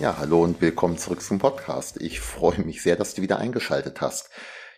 Ja, hallo und willkommen zurück zum Podcast. Ich freue mich sehr, dass du wieder eingeschaltet hast.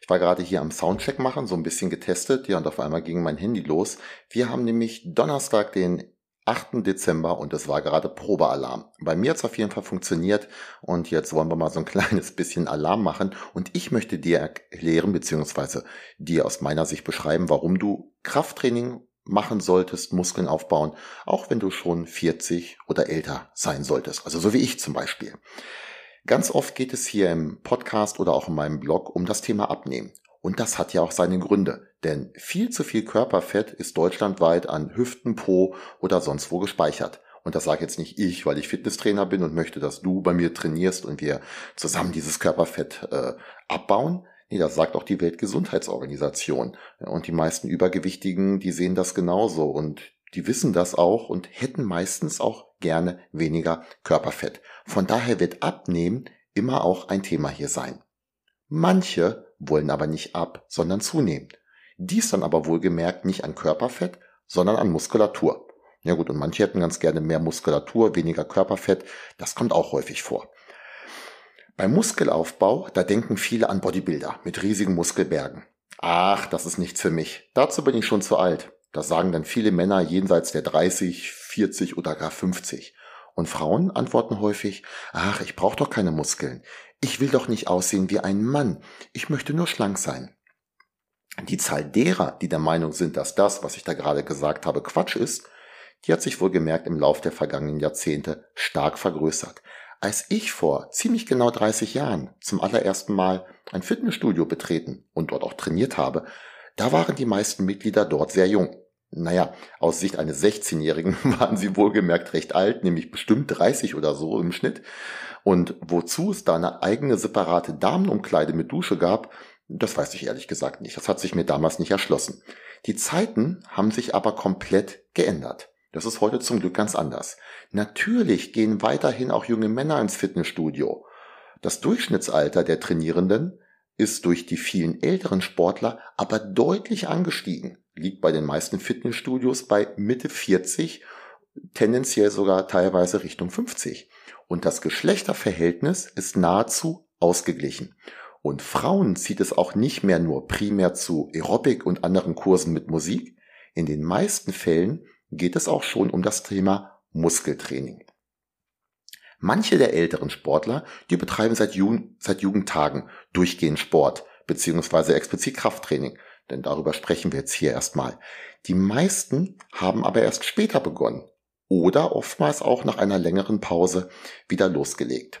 Ich war gerade hier am Soundcheck machen, so ein bisschen getestet, ja, und auf einmal ging mein Handy los. Wir haben nämlich Donnerstag, den 8. Dezember und es war gerade Probealarm. Bei mir hat es auf jeden Fall funktioniert und jetzt wollen wir mal so ein kleines bisschen Alarm machen und ich möchte dir erklären beziehungsweise dir aus meiner Sicht beschreiben, warum du Krafttraining machen solltest, Muskeln aufbauen, auch wenn du schon 40 oder älter sein solltest. Also so wie ich zum Beispiel. Ganz oft geht es hier im Podcast oder auch in meinem Blog um das Thema Abnehmen. Und das hat ja auch seine Gründe, denn viel zu viel Körperfett ist deutschlandweit an Hüften, Po oder sonst wo gespeichert. Und das sage jetzt nicht ich, weil ich Fitnesstrainer bin und möchte, dass du bei mir trainierst und wir zusammen dieses Körperfett äh, abbauen. Nee, das sagt auch die Weltgesundheitsorganisation. Und die meisten Übergewichtigen, die sehen das genauso und die wissen das auch und hätten meistens auch gerne weniger Körperfett. Von daher wird Abnehmen immer auch ein Thema hier sein. Manche wollen aber nicht ab, sondern zunehmen. Dies dann aber wohlgemerkt nicht an Körperfett, sondern an Muskulatur. Ja gut, und manche hätten ganz gerne mehr Muskulatur, weniger Körperfett. Das kommt auch häufig vor. Beim Muskelaufbau, da denken viele an Bodybuilder mit riesigen Muskelbergen. Ach, das ist nichts für mich. Dazu bin ich schon zu alt. Das sagen dann viele Männer jenseits der 30, 40 oder gar 50. Und Frauen antworten häufig, ach, ich brauche doch keine Muskeln. Ich will doch nicht aussehen wie ein Mann. Ich möchte nur schlank sein. Die Zahl derer, die der Meinung sind, dass das, was ich da gerade gesagt habe, Quatsch ist, die hat sich wohl gemerkt im Lauf der vergangenen Jahrzehnte stark vergrößert. Als ich vor ziemlich genau 30 Jahren zum allerersten Mal ein Fitnessstudio betreten und dort auch trainiert habe, da waren die meisten Mitglieder dort sehr jung. Naja, aus Sicht eines 16-Jährigen waren sie wohlgemerkt recht alt, nämlich bestimmt 30 oder so im Schnitt. Und wozu es da eine eigene separate Damenumkleide mit Dusche gab, das weiß ich ehrlich gesagt nicht. Das hat sich mir damals nicht erschlossen. Die Zeiten haben sich aber komplett geändert. Das ist heute zum Glück ganz anders. Natürlich gehen weiterhin auch junge Männer ins Fitnessstudio. Das Durchschnittsalter der Trainierenden ist durch die vielen älteren Sportler aber deutlich angestiegen, liegt bei den meisten Fitnessstudios bei Mitte 40, tendenziell sogar teilweise Richtung 50. Und das Geschlechterverhältnis ist nahezu ausgeglichen. Und Frauen zieht es auch nicht mehr nur primär zu Aerobic und anderen Kursen mit Musik. In den meisten Fällen geht es auch schon um das Thema Muskeltraining. Manche der älteren Sportler, die betreiben seit, Jugend, seit Jugendtagen durchgehend Sport beziehungsweise explizit Krafttraining, denn darüber sprechen wir jetzt hier erstmal. Die meisten haben aber erst später begonnen oder oftmals auch nach einer längeren Pause wieder losgelegt.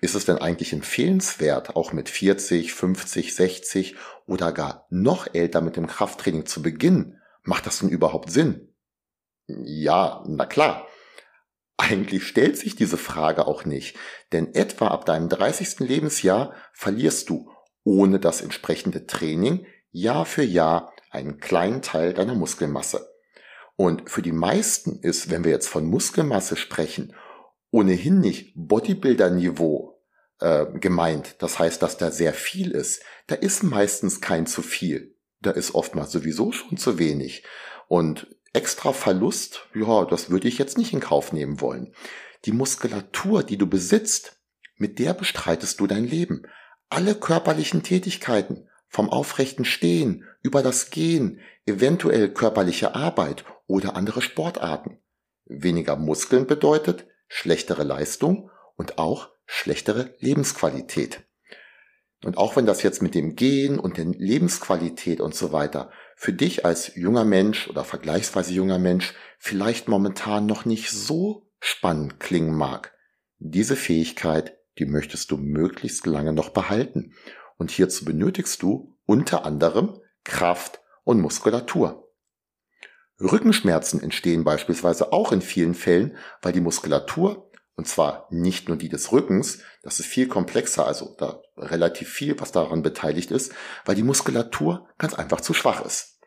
Ist es denn eigentlich empfehlenswert, auch mit 40, 50, 60 oder gar noch älter mit dem Krafttraining zu beginnen, Macht das denn überhaupt Sinn? Ja, na klar. Eigentlich stellt sich diese Frage auch nicht, denn etwa ab deinem 30. Lebensjahr verlierst du ohne das entsprechende Training Jahr für Jahr einen kleinen Teil deiner Muskelmasse. Und für die meisten ist, wenn wir jetzt von Muskelmasse sprechen, ohnehin nicht Bodybuilder-Niveau äh, gemeint. Das heißt, dass da sehr viel ist. Da ist meistens kein zu viel da ist oftmals sowieso schon zu wenig. Und extra Verlust, ja, das würde ich jetzt nicht in Kauf nehmen wollen. Die Muskulatur, die du besitzt, mit der bestreitest du dein Leben. Alle körperlichen Tätigkeiten, vom aufrechten Stehen über das Gehen, eventuell körperliche Arbeit oder andere Sportarten. Weniger Muskeln bedeutet schlechtere Leistung und auch schlechtere Lebensqualität. Und auch wenn das jetzt mit dem Gehen und der Lebensqualität und so weiter für dich als junger Mensch oder vergleichsweise junger Mensch vielleicht momentan noch nicht so spannend klingen mag, diese Fähigkeit, die möchtest du möglichst lange noch behalten. Und hierzu benötigst du unter anderem Kraft und Muskulatur. Rückenschmerzen entstehen beispielsweise auch in vielen Fällen, weil die Muskulatur, und zwar nicht nur die des Rückens, das ist viel komplexer, also da relativ viel, was daran beteiligt ist, weil die Muskulatur ganz einfach zu schwach ist.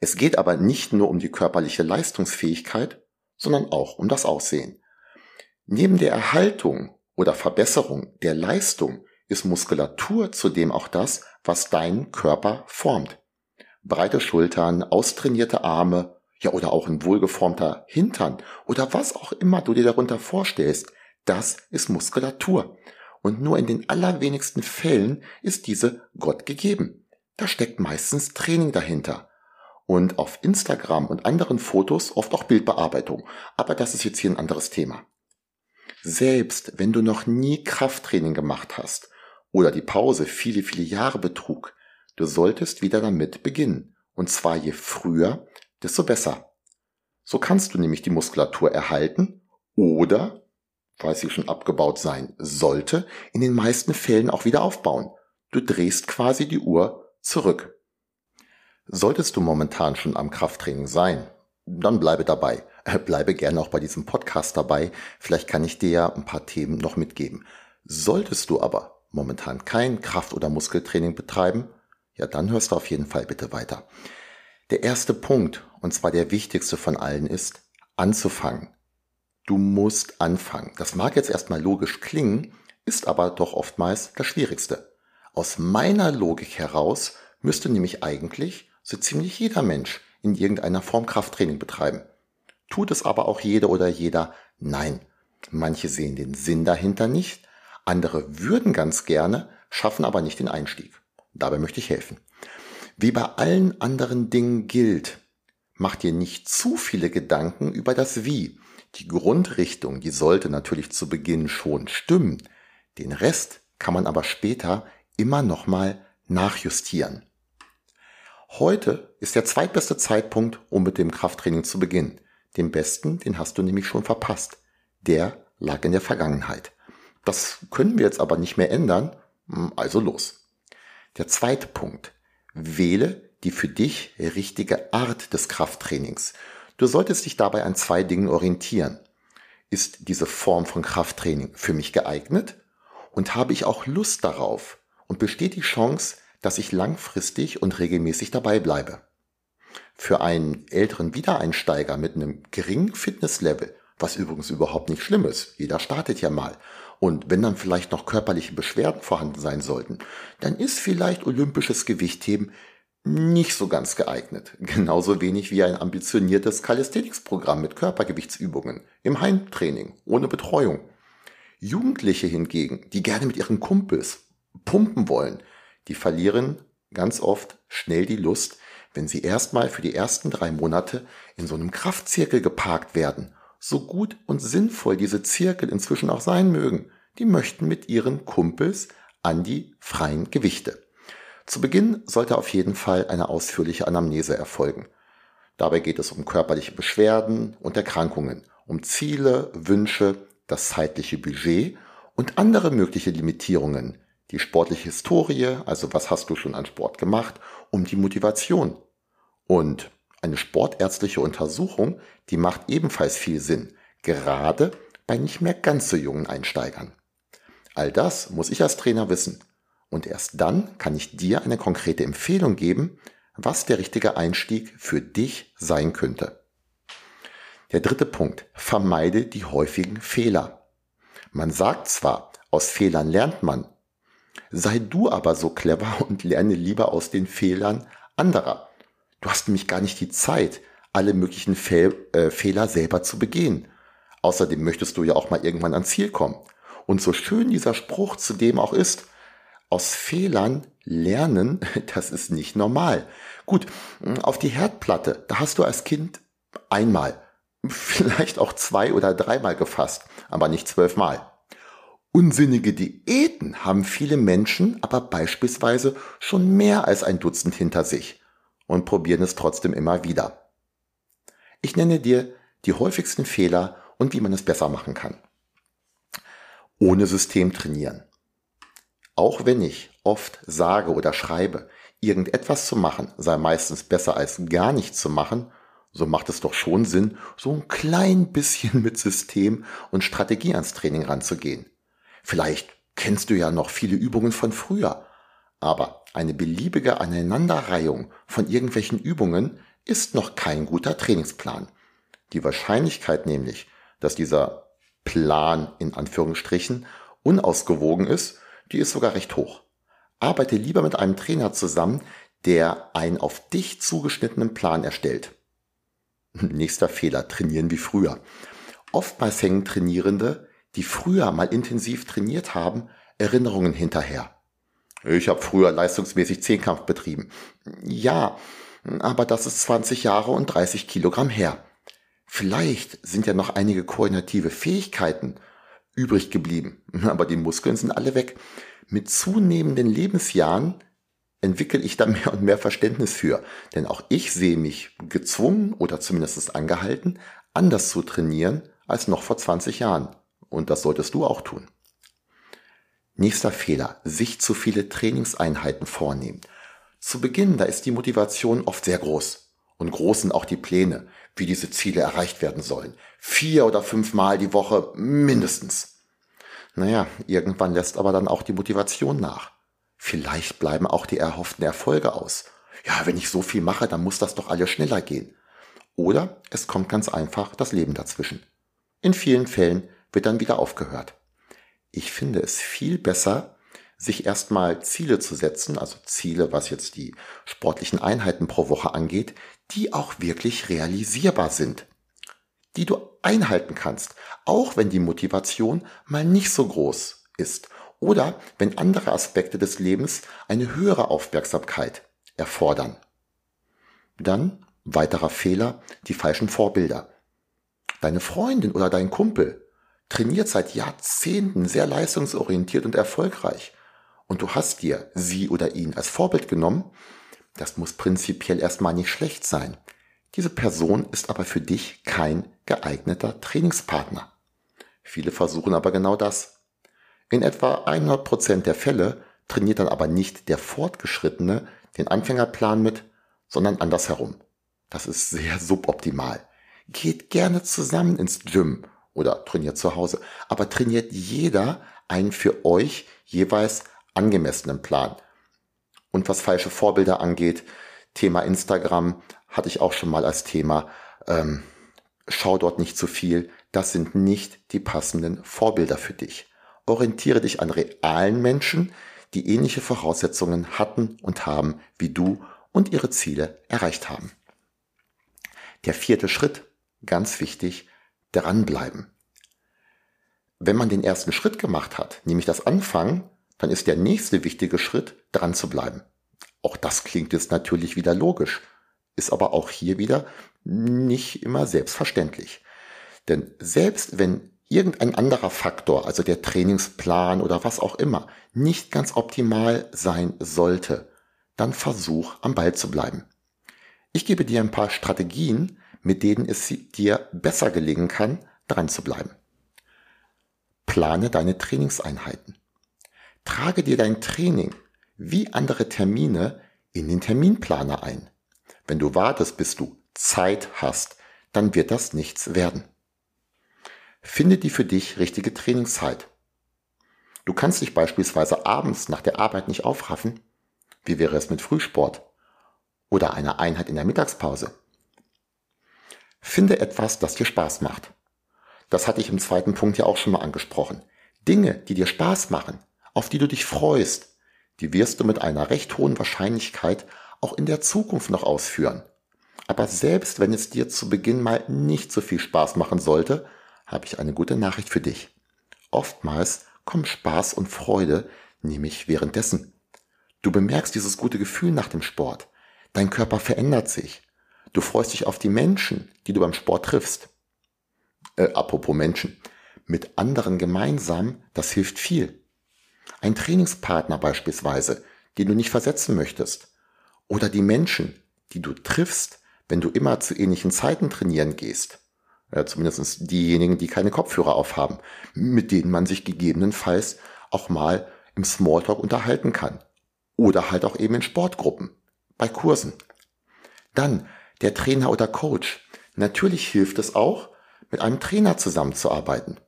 Es geht aber nicht nur um die körperliche Leistungsfähigkeit, sondern auch um das Aussehen. Neben der Erhaltung oder Verbesserung der Leistung ist Muskulatur zudem auch das, was deinen Körper formt breite Schultern, austrainierte Arme, ja oder auch ein wohlgeformter Hintern oder was auch immer du dir darunter vorstellst, das ist Muskulatur. Und nur in den allerwenigsten Fällen ist diese Gott gegeben. Da steckt meistens Training dahinter. Und auf Instagram und anderen Fotos oft auch Bildbearbeitung. Aber das ist jetzt hier ein anderes Thema. Selbst wenn du noch nie Krafttraining gemacht hast oder die Pause viele, viele Jahre betrug, Du solltest wieder damit beginnen. Und zwar je früher, desto besser. So kannst du nämlich die Muskulatur erhalten oder, falls sie schon abgebaut sein sollte, in den meisten Fällen auch wieder aufbauen. Du drehst quasi die Uhr zurück. Solltest du momentan schon am Krafttraining sein, dann bleibe dabei. Bleibe gerne auch bei diesem Podcast dabei. Vielleicht kann ich dir ja ein paar Themen noch mitgeben. Solltest du aber momentan kein Kraft- oder Muskeltraining betreiben, ja, dann hörst du auf jeden Fall bitte weiter. Der erste Punkt, und zwar der wichtigste von allen, ist anzufangen. Du musst anfangen. Das mag jetzt erstmal logisch klingen, ist aber doch oftmals das Schwierigste. Aus meiner Logik heraus müsste nämlich eigentlich so ziemlich jeder Mensch in irgendeiner Form Krafttraining betreiben. Tut es aber auch jeder oder jeder? Nein. Manche sehen den Sinn dahinter nicht, andere würden ganz gerne, schaffen aber nicht den Einstieg. Dabei möchte ich helfen. Wie bei allen anderen Dingen gilt, mach dir nicht zu viele Gedanken über das Wie. Die Grundrichtung, die sollte natürlich zu Beginn schon stimmen. Den Rest kann man aber später immer nochmal nachjustieren. Heute ist der zweitbeste Zeitpunkt, um mit dem Krafttraining zu beginnen. Den besten, den hast du nämlich schon verpasst. Der lag in der Vergangenheit. Das können wir jetzt aber nicht mehr ändern, also los. Der zweite Punkt. Wähle die für dich richtige Art des Krafttrainings. Du solltest dich dabei an zwei Dingen orientieren. Ist diese Form von Krafttraining für mich geeignet? Und habe ich auch Lust darauf? Und besteht die Chance, dass ich langfristig und regelmäßig dabei bleibe? Für einen älteren Wiedereinsteiger mit einem geringen Fitnesslevel, was übrigens überhaupt nicht schlimm ist, jeder startet ja mal, und wenn dann vielleicht noch körperliche Beschwerden vorhanden sein sollten, dann ist vielleicht olympisches Gewichtheben nicht so ganz geeignet. Genauso wenig wie ein ambitioniertes Calisthenics-Programm mit Körpergewichtsübungen im Heimtraining ohne Betreuung. Jugendliche hingegen, die gerne mit ihren Kumpels pumpen wollen, die verlieren ganz oft schnell die Lust, wenn sie erstmal für die ersten drei Monate in so einem Kraftzirkel geparkt werden so gut und sinnvoll diese Zirkel inzwischen auch sein mögen, die möchten mit ihren Kumpels an die freien Gewichte. Zu Beginn sollte auf jeden Fall eine ausführliche Anamnese erfolgen. Dabei geht es um körperliche Beschwerden und Erkrankungen, um Ziele, Wünsche, das zeitliche Budget und andere mögliche Limitierungen, die sportliche Historie, also was hast du schon an Sport gemacht, um die Motivation. Und eine sportärztliche Untersuchung, die macht ebenfalls viel Sinn, gerade bei nicht mehr ganz so jungen Einsteigern. All das muss ich als Trainer wissen. Und erst dann kann ich dir eine konkrete Empfehlung geben, was der richtige Einstieg für dich sein könnte. Der dritte Punkt. Vermeide die häufigen Fehler. Man sagt zwar, aus Fehlern lernt man. Sei du aber so clever und lerne lieber aus den Fehlern anderer. Du hast nämlich gar nicht die Zeit, alle möglichen Fehl, äh, Fehler selber zu begehen. Außerdem möchtest du ja auch mal irgendwann ans Ziel kommen. Und so schön dieser Spruch zudem auch ist, aus Fehlern lernen, das ist nicht normal. Gut, auf die Herdplatte, da hast du als Kind einmal, vielleicht auch zwei oder dreimal gefasst, aber nicht zwölfmal. Unsinnige Diäten haben viele Menschen aber beispielsweise schon mehr als ein Dutzend hinter sich und probieren es trotzdem immer wieder. Ich nenne dir die häufigsten Fehler und wie man es besser machen kann. Ohne System trainieren. Auch wenn ich oft sage oder schreibe, irgendetwas zu machen sei meistens besser als gar nichts zu machen, so macht es doch schon Sinn, so ein klein bisschen mit System und Strategie ans Training ranzugehen. Vielleicht kennst du ja noch viele Übungen von früher, aber eine beliebige Aneinanderreihung von irgendwelchen Übungen ist noch kein guter Trainingsplan. Die Wahrscheinlichkeit nämlich, dass dieser Plan in Anführungsstrichen unausgewogen ist, die ist sogar recht hoch. Arbeite lieber mit einem Trainer zusammen, der einen auf dich zugeschnittenen Plan erstellt. Nächster Fehler, trainieren wie früher. Oftmals hängen Trainierende, die früher mal intensiv trainiert haben, Erinnerungen hinterher. Ich habe früher leistungsmäßig Zehnkampf betrieben. Ja, aber das ist 20 Jahre und 30 Kilogramm her. Vielleicht sind ja noch einige koordinative Fähigkeiten übrig geblieben, aber die Muskeln sind alle weg. Mit zunehmenden Lebensjahren entwickle ich da mehr und mehr Verständnis für, denn auch ich sehe mich gezwungen oder zumindest angehalten, anders zu trainieren als noch vor 20 Jahren. Und das solltest du auch tun. Nächster Fehler, sich zu viele Trainingseinheiten vornehmen. Zu Beginn, da ist die Motivation oft sehr groß. Und groß sind auch die Pläne, wie diese Ziele erreicht werden sollen. Vier oder fünfmal die Woche mindestens. Naja, irgendwann lässt aber dann auch die Motivation nach. Vielleicht bleiben auch die erhofften Erfolge aus. Ja, wenn ich so viel mache, dann muss das doch alles schneller gehen. Oder es kommt ganz einfach das Leben dazwischen. In vielen Fällen wird dann wieder aufgehört ich finde es viel besser, sich erstmal Ziele zu setzen, also Ziele, was jetzt die sportlichen Einheiten pro Woche angeht, die auch wirklich realisierbar sind, die du einhalten kannst, auch wenn die Motivation mal nicht so groß ist oder wenn andere Aspekte des Lebens eine höhere Aufmerksamkeit erfordern. Dann weiterer Fehler, die falschen Vorbilder. Deine Freundin oder dein Kumpel trainiert seit Jahrzehnten sehr leistungsorientiert und erfolgreich und du hast dir sie oder ihn als Vorbild genommen, das muss prinzipiell erstmal nicht schlecht sein. Diese Person ist aber für dich kein geeigneter Trainingspartner. Viele versuchen aber genau das. In etwa 100% der Fälle trainiert dann aber nicht der Fortgeschrittene den Anfängerplan mit, sondern andersherum. Das ist sehr suboptimal. Geht gerne zusammen ins Gym oder trainiert zu Hause. Aber trainiert jeder einen für euch jeweils angemessenen Plan. Und was falsche Vorbilder angeht, Thema Instagram hatte ich auch schon mal als Thema. Ähm, schau dort nicht zu viel. Das sind nicht die passenden Vorbilder für dich. Orientiere dich an realen Menschen, die ähnliche Voraussetzungen hatten und haben wie du und ihre Ziele erreicht haben. Der vierte Schritt, ganz wichtig, dranbleiben. Wenn man den ersten Schritt gemacht hat, nämlich das Anfangen, dann ist der nächste wichtige Schritt, dran zu bleiben. Auch das klingt jetzt natürlich wieder logisch, ist aber auch hier wieder nicht immer selbstverständlich. Denn selbst wenn irgendein anderer Faktor, also der Trainingsplan oder was auch immer, nicht ganz optimal sein sollte, dann versuch am Ball zu bleiben. Ich gebe dir ein paar Strategien, mit denen es dir besser gelingen kann, dran zu bleiben. Plane deine Trainingseinheiten. Trage dir dein Training wie andere Termine in den Terminplaner ein. Wenn du wartest, bis du Zeit hast, dann wird das nichts werden. Finde die für dich richtige Trainingszeit. Du kannst dich beispielsweise abends nach der Arbeit nicht aufraffen. Wie wäre es mit Frühsport? Oder einer Einheit in der Mittagspause? Finde etwas, das dir Spaß macht. Das hatte ich im zweiten Punkt ja auch schon mal angesprochen. Dinge, die dir Spaß machen, auf die du dich freust, die wirst du mit einer recht hohen Wahrscheinlichkeit auch in der Zukunft noch ausführen. Aber selbst wenn es dir zu Beginn mal nicht so viel Spaß machen sollte, habe ich eine gute Nachricht für dich. Oftmals kommen Spaß und Freude nämlich währenddessen. Du bemerkst dieses gute Gefühl nach dem Sport. Dein Körper verändert sich. Du freust dich auf die Menschen, die du beim Sport triffst. Äh, apropos Menschen. Mit anderen gemeinsam, das hilft viel. Ein Trainingspartner beispielsweise, den du nicht versetzen möchtest. Oder die Menschen, die du triffst, wenn du immer zu ähnlichen Zeiten trainieren gehst. Ja, zumindest diejenigen, die keine Kopfhörer aufhaben, mit denen man sich gegebenenfalls auch mal im Smalltalk unterhalten kann. Oder halt auch eben in Sportgruppen, bei Kursen. Dann der Trainer oder Coach. Natürlich hilft es auch, mit einem Trainer zusammenzuarbeiten.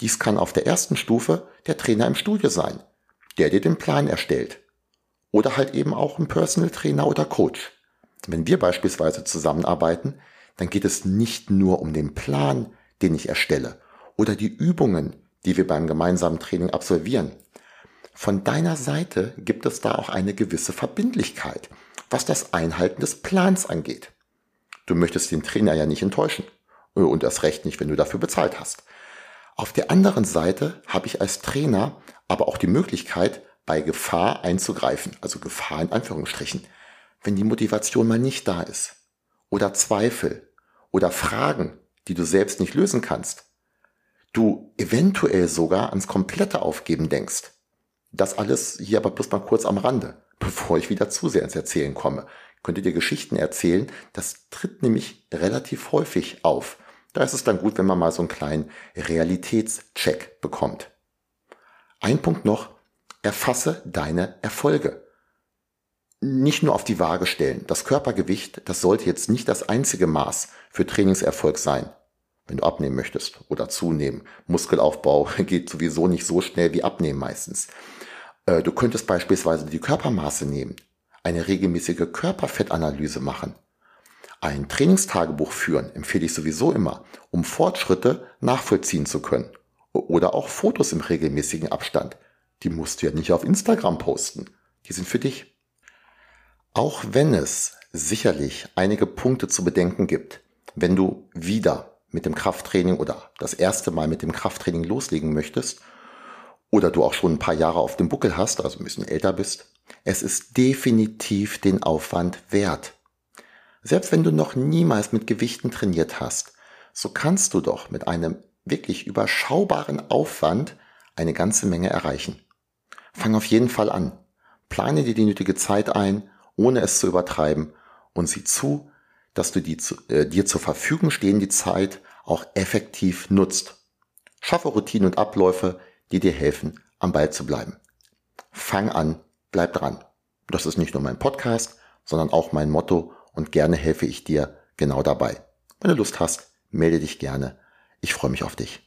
Dies kann auf der ersten Stufe der Trainer im Studio sein, der dir den Plan erstellt. Oder halt eben auch ein Personal Trainer oder Coach. Wenn wir beispielsweise zusammenarbeiten, dann geht es nicht nur um den Plan, den ich erstelle, oder die Übungen, die wir beim gemeinsamen Training absolvieren. Von deiner Seite gibt es da auch eine gewisse Verbindlichkeit, was das Einhalten des Plans angeht. Du möchtest den Trainer ja nicht enttäuschen. Und erst recht nicht, wenn du dafür bezahlt hast. Auf der anderen Seite habe ich als Trainer aber auch die Möglichkeit, bei Gefahr einzugreifen, also Gefahr in Anführungsstrichen, wenn die Motivation mal nicht da ist oder Zweifel oder Fragen, die du selbst nicht lösen kannst, du eventuell sogar ans komplette Aufgeben denkst. Das alles hier aber bloß mal kurz am Rande, bevor ich wieder zu sehr ins Erzählen komme. Ich könnte dir Geschichten erzählen, das tritt nämlich relativ häufig auf. Da ist es dann gut, wenn man mal so einen kleinen Realitätscheck bekommt. Ein Punkt noch, erfasse deine Erfolge. Nicht nur auf die Waage stellen. Das Körpergewicht, das sollte jetzt nicht das einzige Maß für Trainingserfolg sein. Wenn du abnehmen möchtest oder zunehmen. Muskelaufbau geht sowieso nicht so schnell wie abnehmen meistens. Äh, du könntest beispielsweise die Körpermaße nehmen, eine regelmäßige Körperfettanalyse machen. Ein Trainingstagebuch führen empfehle ich sowieso immer, um Fortschritte nachvollziehen zu können. Oder auch Fotos im regelmäßigen Abstand. Die musst du ja nicht auf Instagram posten. Die sind für dich. Auch wenn es sicherlich einige Punkte zu bedenken gibt, wenn du wieder mit dem Krafttraining oder das erste Mal mit dem Krafttraining loslegen möchtest oder du auch schon ein paar Jahre auf dem Buckel hast, also ein bisschen älter bist, es ist definitiv den Aufwand wert. Selbst wenn du noch niemals mit Gewichten trainiert hast, so kannst du doch mit einem wirklich überschaubaren Aufwand eine ganze Menge erreichen. Fang auf jeden Fall an. Plane dir die nötige Zeit ein, ohne es zu übertreiben und sieh zu, dass du die äh, dir zur Verfügung stehende Zeit auch effektiv nutzt. Schaffe Routinen und Abläufe, die dir helfen, am Ball zu bleiben. Fang an, bleib dran. Das ist nicht nur mein Podcast, sondern auch mein Motto und gerne helfe ich dir genau dabei. Wenn du Lust hast, melde dich gerne. Ich freue mich auf dich.